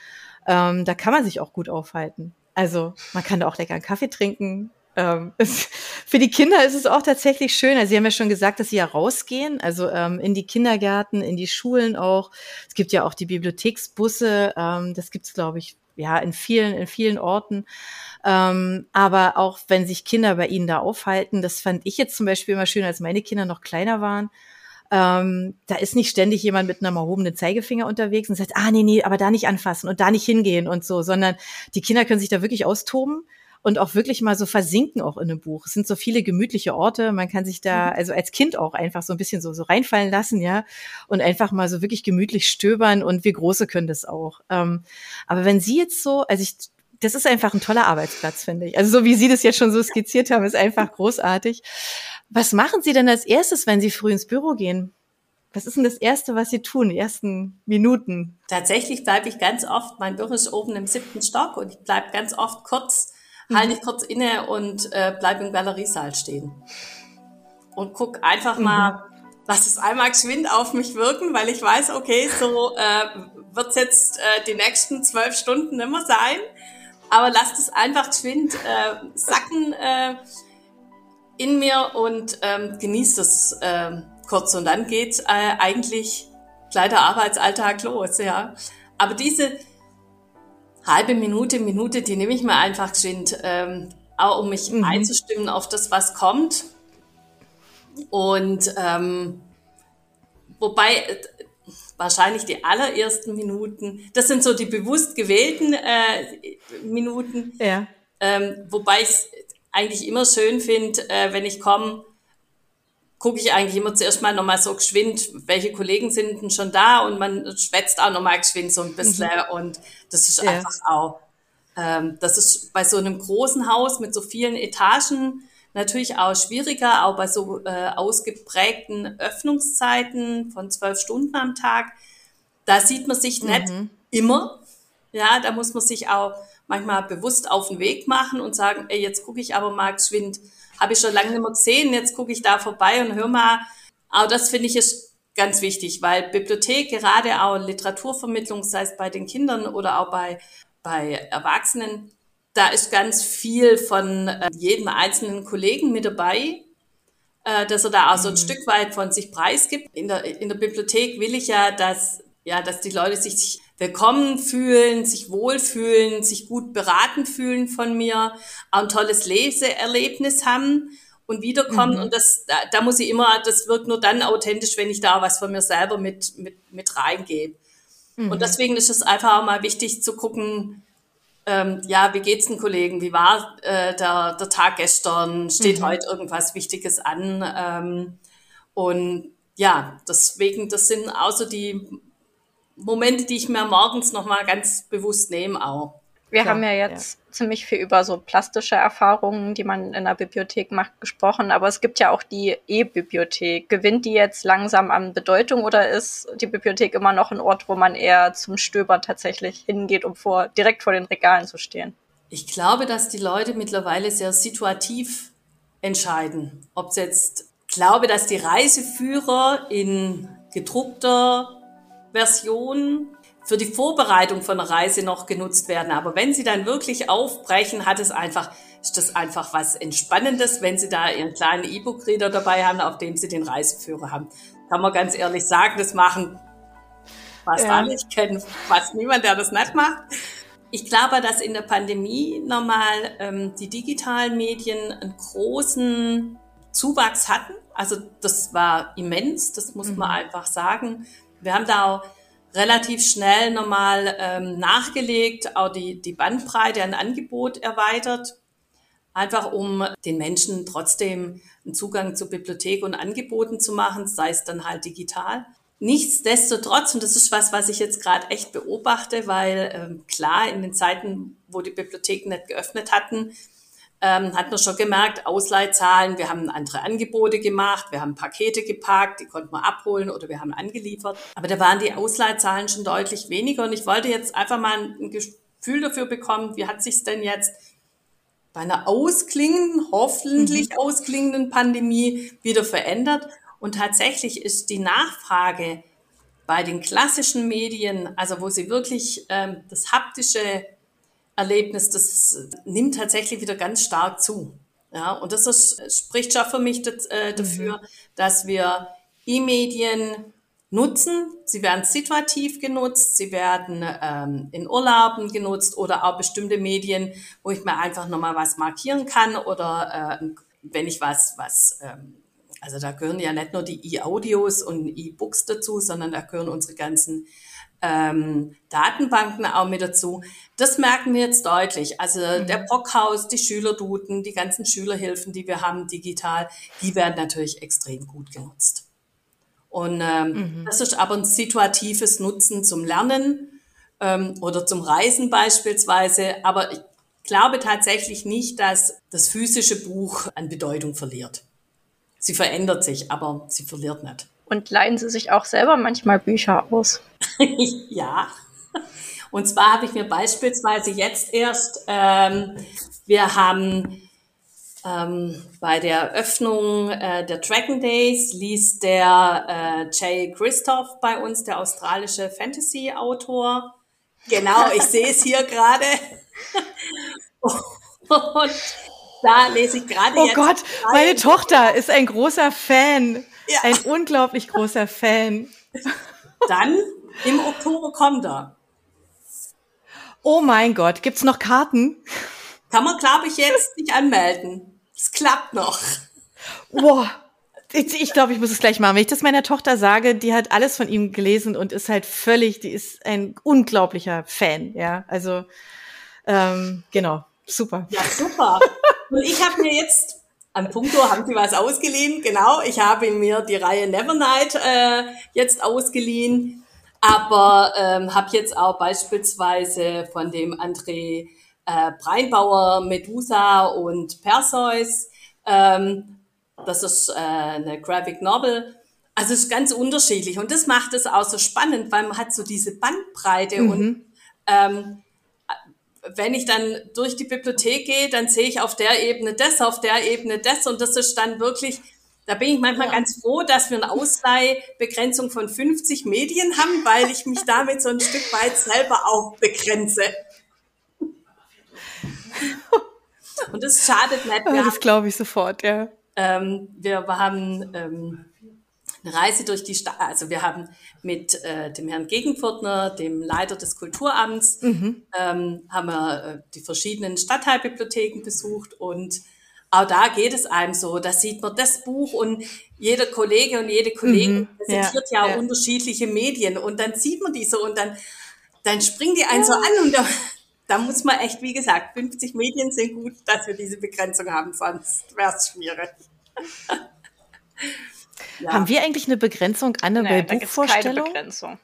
Ähm, da kann man sich auch gut aufhalten. Also man kann da auch lecker einen Kaffee trinken, ähm, es, für die Kinder ist es auch tatsächlich schön. Also Sie haben ja schon gesagt, dass Sie ja rausgehen, also ähm, in die Kindergärten, in die Schulen auch. Es gibt ja auch die Bibliotheksbusse. Ähm, das gibt's, glaube ich, ja in vielen in vielen Orten. Ähm, aber auch wenn sich Kinder bei Ihnen da aufhalten, das fand ich jetzt zum Beispiel immer schön, als meine Kinder noch kleiner waren. Ähm, da ist nicht ständig jemand mit einem erhobenen Zeigefinger unterwegs und sagt, ah nee, nee, aber da nicht anfassen und da nicht hingehen und so, sondern die Kinder können sich da wirklich austoben und auch wirklich mal so versinken auch in einem Buch. Es sind so viele gemütliche Orte, man kann sich da, mhm. also als Kind auch einfach so ein bisschen so, so reinfallen lassen, ja, und einfach mal so wirklich gemütlich stöbern und wir Große können das auch. Ähm, aber wenn Sie jetzt so, also ich, das ist einfach ein toller Arbeitsplatz, finde ich. Also so wie Sie das jetzt schon so skizziert haben, ist einfach großartig. Was machen Sie denn als erstes, wenn Sie früh ins Büro gehen? Was ist denn das Erste, was Sie tun, die ersten Minuten?
Tatsächlich bleibe ich ganz oft, mein Büro ist oben im siebten Stock und ich bleibe ganz oft kurz. Halte ich kurz inne und äh, bleib im Galeriesaal stehen. Und guck einfach mhm. mal, lass es einmal geschwind auf mich wirken, weil ich weiß, okay, so äh, wird's jetzt äh, die nächsten zwölf Stunden immer sein. Aber lasst es einfach geschwind äh, sacken. Äh, in mir und ähm, genieße es ähm, kurz. Und dann geht äh, eigentlich gleich der Arbeitsalltag los, ja. Aber diese halbe Minute, Minute, die nehme ich mir einfach geschwind, ähm, auch um mich mhm. einzustimmen auf das, was kommt. Und ähm, wobei äh, wahrscheinlich die allerersten Minuten, das sind so die bewusst gewählten äh, Minuten, ja. ähm, wobei ich es eigentlich immer schön finde, äh, wenn ich komme, gucke ich eigentlich immer zuerst mal nochmal so geschwind, welche Kollegen sind denn schon da und man schwätzt auch nochmal geschwind so ein bisschen mhm. und das ist ja. einfach auch, ähm, das ist bei so einem großen Haus mit so vielen Etagen natürlich auch schwieriger, auch bei so äh, ausgeprägten Öffnungszeiten von zwölf Stunden am Tag. Da sieht man sich nicht mhm. immer. Ja, da muss man sich auch manchmal bewusst auf den Weg machen und sagen, ey, jetzt gucke ich aber mal geschwind, habe ich schon lange nicht mehr gesehen, jetzt gucke ich da vorbei und hör mal. Aber das finde ich ist ganz wichtig, weil Bibliothek, gerade auch Literaturvermittlung, sei es bei den Kindern oder auch bei, bei Erwachsenen, da ist ganz viel von äh, jedem einzelnen Kollegen mit dabei, äh, dass er da auch so ein mhm. Stück weit von sich preisgibt. In der, in der Bibliothek will ich ja, dass, ja, dass die Leute sich willkommen fühlen, sich wohlfühlen, sich gut beraten fühlen von mir, auch ein tolles Leseerlebnis haben und wiederkommen. Mhm. Und das, da, da muss ich immer, das wirkt nur dann authentisch, wenn ich da was von mir selber mit, mit, mit reingebe. Mhm. Und deswegen ist es einfach auch mal wichtig zu gucken, ähm, ja, wie geht's den Kollegen? Wie war äh, der, der Tag gestern? Steht mhm. heute irgendwas Wichtiges an? Ähm, und ja, deswegen, das sind so die Momente, die ich mir morgens nochmal ganz bewusst nehme auch.
Wir Klar, haben ja jetzt ja. ziemlich viel über so plastische Erfahrungen, die man in der Bibliothek macht, gesprochen, aber es gibt ja auch die E-Bibliothek. Gewinnt die jetzt langsam an Bedeutung oder ist die Bibliothek immer noch ein Ort, wo man eher zum Stöbern tatsächlich hingeht, um vor, direkt vor den Regalen zu stehen?
Ich glaube, dass die Leute mittlerweile sehr situativ entscheiden. Ob es jetzt, glaube, dass die Reiseführer in gedruckter Version für die Vorbereitung von einer Reise noch genutzt werden. Aber wenn Sie dann wirklich aufbrechen, hat es einfach, ist das einfach was Entspannendes, wenn Sie da Ihren kleinen E-Book-Reader dabei haben, auf dem Sie den Reiseführer haben. Kann man ganz ehrlich sagen, das machen fast ja. alle. Ich kenne fast niemand, der das nicht macht. Ich glaube, dass in der Pandemie nochmal ähm, die digitalen Medien einen großen Zuwachs hatten. Also das war immens, das muss mhm. man einfach sagen. Wir haben da auch relativ schnell nochmal ähm, nachgelegt, auch die, die Bandbreite an Angebot erweitert, einfach um den Menschen trotzdem einen Zugang zur Bibliothek und Angeboten zu machen, sei es dann halt digital. Nichtsdestotrotz, und das ist was, was ich jetzt gerade echt beobachte, weil ähm, klar, in den Zeiten, wo die Bibliotheken nicht geöffnet hatten, ähm, hat man schon gemerkt, Ausleihzahlen, wir haben andere Angebote gemacht, wir haben Pakete geparkt, die konnten wir abholen oder wir haben angeliefert. Aber da waren die Ausleihzahlen schon deutlich weniger und ich wollte jetzt einfach mal ein Gefühl dafür bekommen, wie hat sich's denn jetzt bei einer ausklingenden, hoffentlich mhm. ausklingenden Pandemie wieder verändert. Und tatsächlich ist die Nachfrage bei den klassischen Medien, also wo sie wirklich ähm, das haptische Erlebnis, das nimmt tatsächlich wieder ganz stark zu. Ja, und das ist, spricht schon für mich das, äh, dafür, mhm. dass wir E-Medien nutzen. Sie werden situativ genutzt, sie werden ähm, in Urlauben genutzt oder auch bestimmte Medien, wo ich mir einfach nochmal was markieren kann oder äh, wenn ich was, was ähm, also da gehören ja nicht nur die E-Audios und E-Books dazu, sondern da gehören unsere ganzen ähm, Datenbanken auch mit dazu. Das merken wir jetzt deutlich. Also mhm. der Brockhaus, die Schülerduten, die ganzen Schülerhilfen, die wir haben digital, die werden natürlich extrem gut genutzt. Und ähm, mhm. das ist aber ein situatives Nutzen zum Lernen ähm, oder zum Reisen beispielsweise. Aber ich glaube tatsächlich nicht, dass das physische Buch an Bedeutung verliert. Sie verändert sich, aber sie verliert nicht.
Und leihen Sie sich auch selber manchmal Bücher aus?
ja. Und zwar habe ich mir beispielsweise jetzt erst, ähm, wir haben ähm, bei der Öffnung äh, der Dragon Days liest der äh, Jay Christoph bei uns, der australische Fantasy-Autor. Genau, ich sehe es hier gerade. Und da lese ich gerade
Oh
jetzt.
Gott, meine Tochter ist ein großer Fan.
Ja.
Ein unglaublich großer Fan.
Dann im Oktober kommt er.
Oh mein Gott, gibt's noch Karten?
Kann man, glaube ich, jetzt sich anmelden. Es klappt noch.
Boah. Ich, ich glaube, ich muss es gleich machen. Wenn ich das meiner Tochter sage, die hat alles von ihm gelesen und ist halt völlig, die ist ein unglaublicher Fan, ja. Also, ähm, genau, super.
Ja, super. Und ich habe mir jetzt, an Punkto haben Sie was ausgeliehen, genau. Ich habe mir die Reihe Nevernight äh, jetzt ausgeliehen, aber ähm, habe jetzt auch beispielsweise von dem André äh, Breinbauer Medusa und Perseus, ähm, das ist äh, eine Graphic Novel. Also es ist ganz unterschiedlich und das macht es auch so spannend, weil man hat so diese Bandbreite und ähm, wenn ich dann durch die Bibliothek gehe, dann sehe ich auf der Ebene das, auf der Ebene das und das ist dann wirklich, da bin ich manchmal ganz froh, dass wir eine Ausleihbegrenzung von 50 Medien haben, weil ich mich damit so ein Stück weit selber auch begrenze. Und das schadet nicht.
Ja,
haben
das glaube ich sofort, ja.
ähm, wir haben ähm, eine Reise durch die Stadt, also wir haben mit äh, dem Herrn Gegenpförtner, dem Leiter des Kulturamts, ähm, haben wir äh, die verschiedenen Stadtteilbibliotheken besucht und auch da geht es einem so, da sieht man das Buch und jeder Kollege und jede Kollegin präsentiert ja,
ja,
auch
ja.
unterschiedliche Medien und dann sieht man die so und dann, dann springen die einen so an und da, da muss man echt, wie gesagt, 50 Medien sind gut, dass wir diese Begrenzung haben, sonst wäre es schwierig. Ja.
Haben wir eigentlich eine Begrenzung, Anne,
Nee, gibt's keine
Buchvorstellung?
Begrenzung.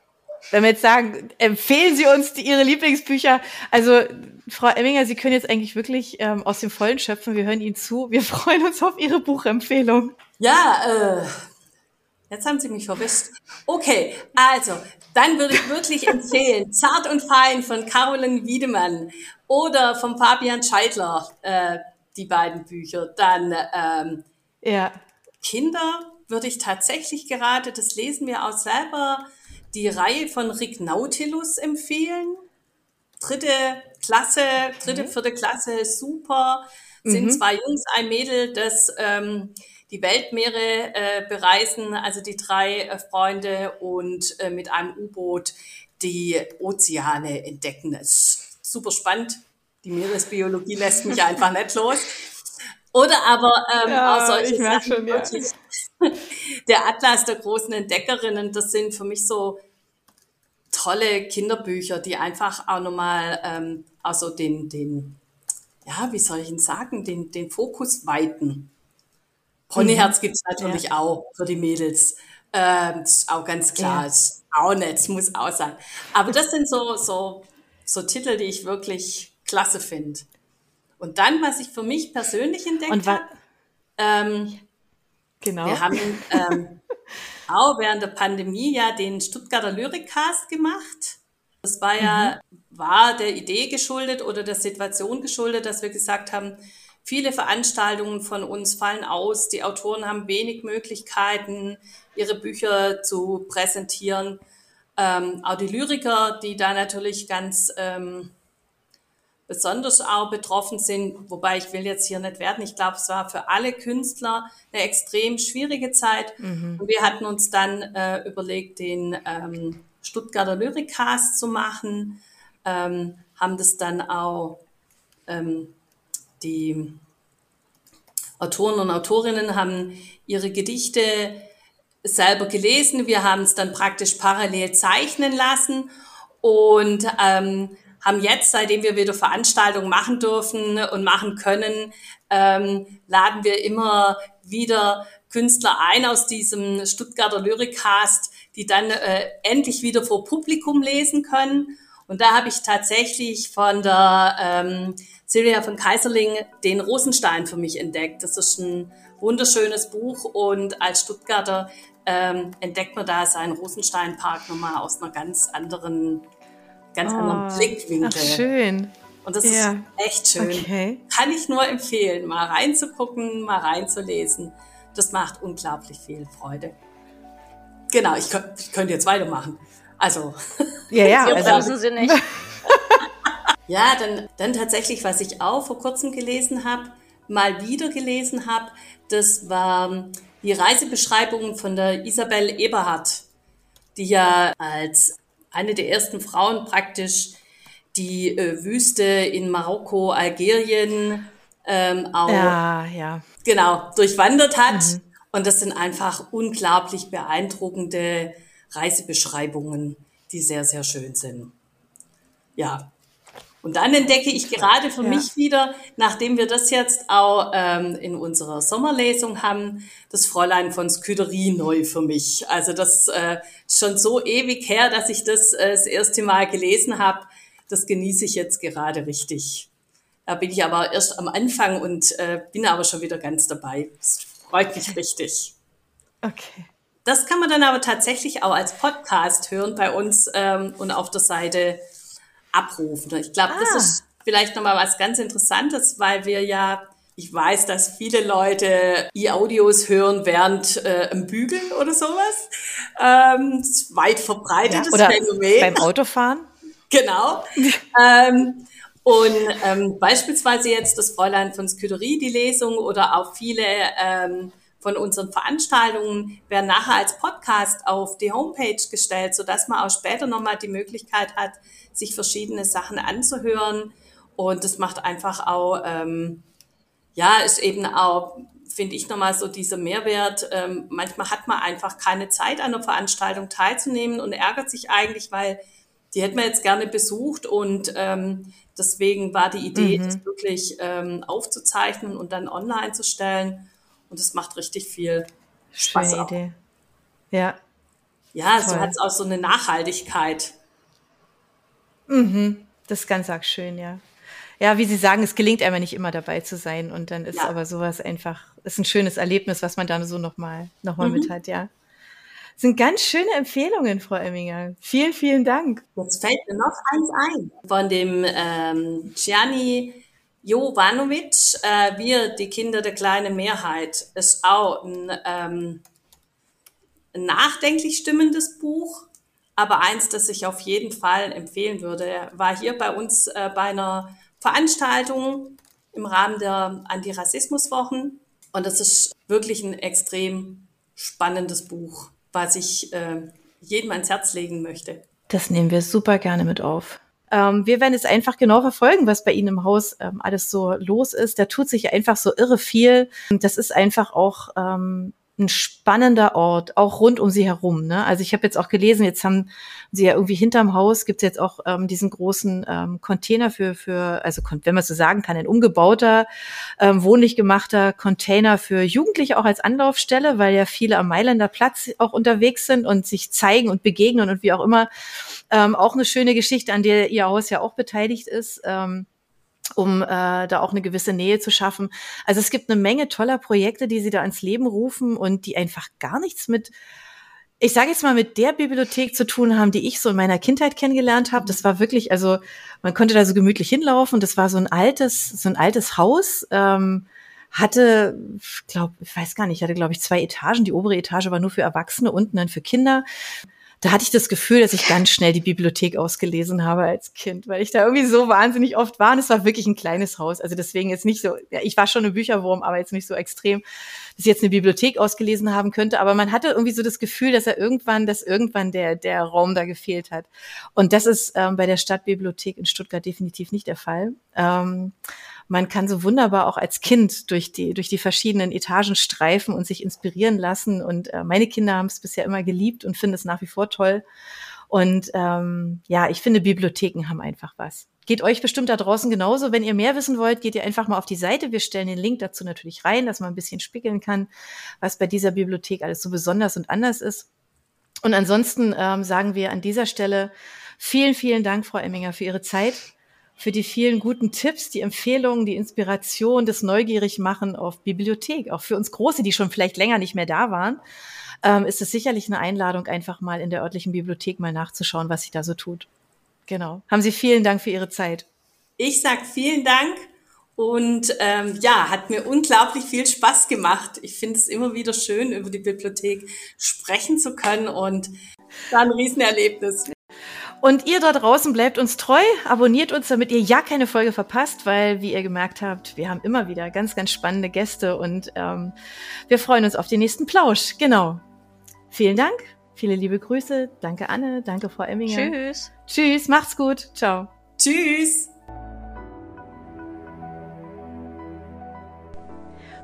Wenn wir jetzt sagen, empfehlen Sie uns die, Ihre Lieblingsbücher. Also, Frau Emminger, Sie können jetzt eigentlich wirklich ähm, aus dem Vollen schöpfen. Wir hören Ihnen zu. Wir freuen uns auf Ihre Buchempfehlung.
Ja, äh, jetzt haben Sie mich verwischt. Okay, also, dann würde ich wirklich empfehlen, Zart und Fein von Caroline Wiedemann oder von Fabian Scheidler, äh, die beiden Bücher. Dann ähm,
Ja.
Kinder würde ich tatsächlich gerade, das lesen wir auch selber, die Reihe von Rick Nautilus empfehlen. Dritte Klasse, dritte, vierte Klasse, super. Sind zwei Jungs, ein Mädel, das ähm, die Weltmeere äh, bereisen, also die drei äh, Freunde und äh, mit einem U-Boot die Ozeane entdecken. Das ist super spannend. Die Meeresbiologie lässt mich einfach nicht los. Oder aber ähm,
Ja,
auch solche Sachen
schon, ja.
wirklich. Der Atlas der großen Entdeckerinnen, das sind für mich so tolle Kinderbücher, die einfach auch nochmal ähm, also den, den, ja, wie soll ich ihn sagen, den, den Fokus weiten. Ponyherz
Mhm.
gibt's natürlich auch für die Mädels. Ähm, das ist auch ganz klar,
Ja.
ist auch nett, es muss auch sein. Aber das sind so, so, so Titel, die ich wirklich klasse finde. Und dann, was ich für mich persönlich entdeckt habe, ähm,
Genau.
wir haben ähm, auch während der Pandemie ja den Stuttgarter Lyriccast gemacht. Das war ja, war der Idee geschuldet oder der Situation geschuldet, dass wir gesagt haben, viele Veranstaltungen von uns fallen aus, die Autoren haben wenig Möglichkeiten, ihre Bücher zu präsentieren. Ähm, auch die Lyriker, die da natürlich ganz ähm, besonders auch betroffen sind, wobei ich will jetzt hier nicht werden. Ich glaube, es war für alle Künstler eine extrem schwierige Zeit. Und wir hatten uns dann äh, überlegt, den ähm, Stuttgarter Lyriccast zu machen, ähm, haben das dann auch ähm, die Autoren und Autorinnen haben ihre Gedichte selber gelesen. Wir haben es dann praktisch parallel zeichnen lassen und ähm, haben jetzt, seitdem wir wieder Veranstaltungen machen dürfen und machen können, ähm, laden wir immer wieder Künstler ein aus diesem Stuttgarter Lyriccast, die dann äh, endlich wieder vor Publikum lesen können. Und da habe ich tatsächlich von der ähm, Silvia von Kaiserling den Rosenstein für mich entdeckt. Das ist ein wunderschönes Buch und als Stuttgarter ähm, entdeckt man da seinen Rosensteinpark nochmal aus einer ganz anderen, ganz anderen Blickwinkel.
Ach, schön.
Und das
Ja.
ist echt schön.
Okay.
Kann ich nur empfehlen, mal reinzugucken, mal reinzulesen. Das macht unglaublich viel Freude. Genau, ich, könnt, ich könnte jetzt weitermachen. Also,
Ja, ja. Also,
sie nicht.
ja, dann, dann tatsächlich, was ich auch vor kurzem gelesen habe, mal wieder gelesen habe, das war die Reisebeschreibungen von der Isabel Eberhardt, die ja als eine der ersten Frauen praktisch die äh, Wüste in Marokko, Algerien ähm, auch
ja, ja.
genau durchwandert hat. Mhm. Und das sind einfach unglaublich beeindruckende Reisebeschreibungen, die sehr, sehr schön sind. Ja. Und dann entdecke ich gerade für ja. mich wieder, nachdem wir das jetzt auch ähm, in unserer Sommerlesung haben, das Fräulein von Scuderie neu für mich. Also das äh, ist schon so ewig her, dass ich das äh, das erste Mal gelesen habe. Das genieße ich jetzt gerade richtig. Da bin ich aber erst am Anfang und äh, bin aber schon wieder ganz dabei. Das freut mich richtig.
Okay.
Das kann man dann aber tatsächlich auch als Podcast hören bei uns ähm, und auf der Seite abrufen. Ich glaube, ah. das ist vielleicht nochmal was ganz Interessantes, weil wir ja, ich weiß, dass viele Leute E-Audios hören während äh, im Bügeln oder sowas. Ähm, das ist weit verbreitetes ja,
oder Phänomen. Beim Autofahren?
genau. ähm, und ähm, beispielsweise jetzt das Fräulein von Scuderie, die Lesung oder auch viele ähm, von unseren Veranstaltungen werden nachher als Podcast auf die Homepage gestellt, sodass man auch später nochmal die Möglichkeit hat, sich verschiedene Sachen anzuhören. Und das macht einfach auch, ähm, ja, ist eben auch, finde ich nochmal so dieser Mehrwert. Ähm, manchmal hat man einfach keine Zeit, an einer Veranstaltung teilzunehmen und ärgert sich eigentlich, weil die hätten wir jetzt gerne besucht und ähm, deswegen war die Idee, mhm. das wirklich ähm, aufzuzeichnen und dann online zu stellen. Und es macht richtig viel Spaß. Schöne auch. Idee.
Ja.
Ja, Toll. so hat es auch so eine Nachhaltigkeit.
Mhm. Das ist ganz arg schön, ja. Ja, wie Sie sagen, es gelingt einem nicht immer dabei zu sein und dann ist ja. aber sowas einfach, ist ein schönes Erlebnis, was man dann so nochmal noch mal mhm. mit hat, ja. Das sind ganz schöne Empfehlungen, Frau Emminger. Vielen, vielen Dank.
Jetzt fällt mir noch eins ein. Von dem ähm, Gianni Jovanovic, äh, Wir, die Kinder der kleinen Mehrheit, ist auch ein, ähm, nachdenklich stimmendes Buch, aber eins, das ich auf jeden Fall empfehlen würde. Er war hier bei uns äh, bei einer Veranstaltung im Rahmen der Antirassismuswochen und das ist wirklich ein extrem spannendes Buch was ich äh, jedem ans Herz legen möchte.
Das nehmen wir super gerne mit auf. Ähm, wir werden es einfach genau verfolgen, was bei Ihnen im Haus ähm, alles so los ist. Da tut sich einfach so irre viel. Das ist einfach auch ähm, ein spannender Ort, auch rund um sie herum. Ne? Also ich habe jetzt auch gelesen, jetzt haben sie ja irgendwie hinterm Haus gibt es jetzt auch ähm, diesen großen ähm, Container für, für, also wenn man so sagen kann, ein umgebauter, ähm, wohnlich gemachter Container für Jugendliche auch als Anlaufstelle, weil ja viele am Mailänder Platz auch unterwegs sind und sich zeigen und begegnen und wie auch immer. Ähm, auch eine schöne Geschichte, an der ihr Haus ja auch beteiligt ist. Ähm, um äh, da auch eine gewisse Nähe zu schaffen. Also es gibt eine Menge toller Projekte, die sie da ins Leben rufen und die einfach gar nichts mit ich sage jetzt mal, mit der Bibliothek zu tun haben, die ich so in meiner Kindheit kennengelernt habe. Das war wirklich, also man konnte da so gemütlich hinlaufen. Das war so ein altes, so ein altes Haus. Ähm, hatte, glaube, ich weiß gar nicht, hatte glaube ich zwei Etagen. Die obere Etage war nur für Erwachsene, unten dann für Kinder da hatte ich das Gefühl, dass ich ganz schnell die Bibliothek ausgelesen habe als Kind, weil ich da irgendwie so wahnsinnig oft war. Und es war wirklich ein kleines Haus. Also deswegen jetzt nicht so, ja, ich war schon ein Bücherwurm, aber jetzt nicht so extrem, dass ich jetzt eine Bibliothek ausgelesen haben könnte. Aber man hatte irgendwie so das Gefühl, dass er irgendwann, dass irgendwann der, der Raum da gefehlt hat. Und das ist ähm, bei der Stadtbibliothek in Stuttgart definitiv nicht der Fall. Ähm, man kann so wunderbar auch als Kind durch die, durch die verschiedenen Etagen streifen und sich inspirieren lassen. Und äh, meine Kinder haben es bisher immer geliebt und finden es nach wie vor toll. Und ähm, ja, ich finde, Bibliotheken haben einfach was. Geht euch bestimmt da draußen genauso. Wenn ihr mehr wissen wollt, geht ihr einfach mal auf die Seite. Wir stellen den Link dazu natürlich rein, dass man ein bisschen spiegeln kann, was bei dieser Bibliothek alles so besonders und anders ist. Und ansonsten ähm, sagen wir an dieser Stelle vielen, vielen Dank, Frau Emminger, für Ihre Zeit für die vielen guten Tipps, die Empfehlungen, die Inspiration, das Neugierigmachen auf Bibliothek. Auch für uns Große, die schon vielleicht länger nicht mehr da waren, ähm, ist es sicherlich eine Einladung, einfach mal in der örtlichen Bibliothek mal nachzuschauen, was sich da so tut. Genau. Haben Sie vielen Dank für Ihre Zeit.
Ich sag vielen Dank und ähm, ja, hat mir unglaublich viel Spaß gemacht. Ich finde es immer wieder schön, über die Bibliothek sprechen zu können und war ein Riesenerlebnis.
Und ihr da draußen bleibt uns treu, abonniert uns, damit ihr ja keine Folge verpasst, weil, wie ihr gemerkt habt, wir haben immer wieder ganz, ganz spannende Gäste und ähm, wir freuen uns auf den nächsten Plausch. Genau. Vielen Dank, viele liebe Grüße. Danke Anne, danke Frau Emminger.
Tschüss.
Tschüss, macht's gut. Ciao.
Tschüss.